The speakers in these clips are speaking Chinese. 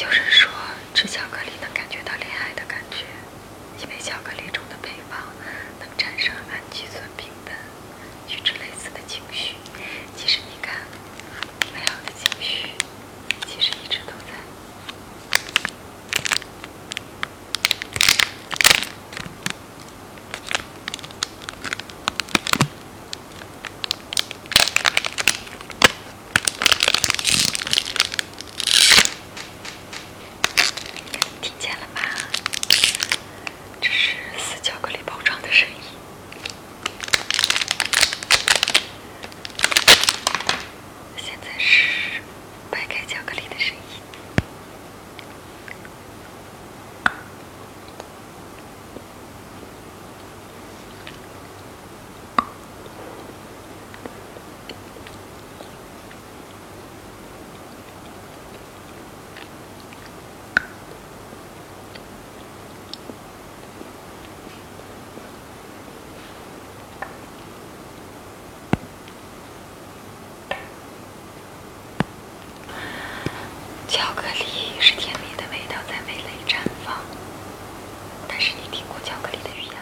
有人说吃巧克力能感觉到恋爱的感觉，因为巧克力中的配方能产生氨基酸平等与之类似的情绪。巧克力是甜蜜的味道，在味蕾绽放。但是你听过巧克力的语言。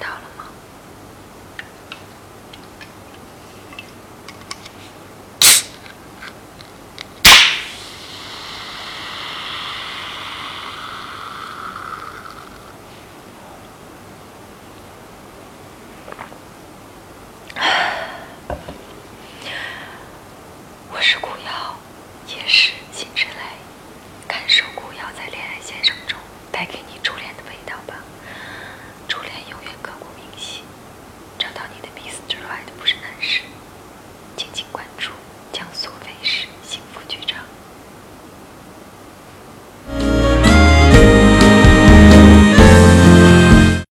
到了吗？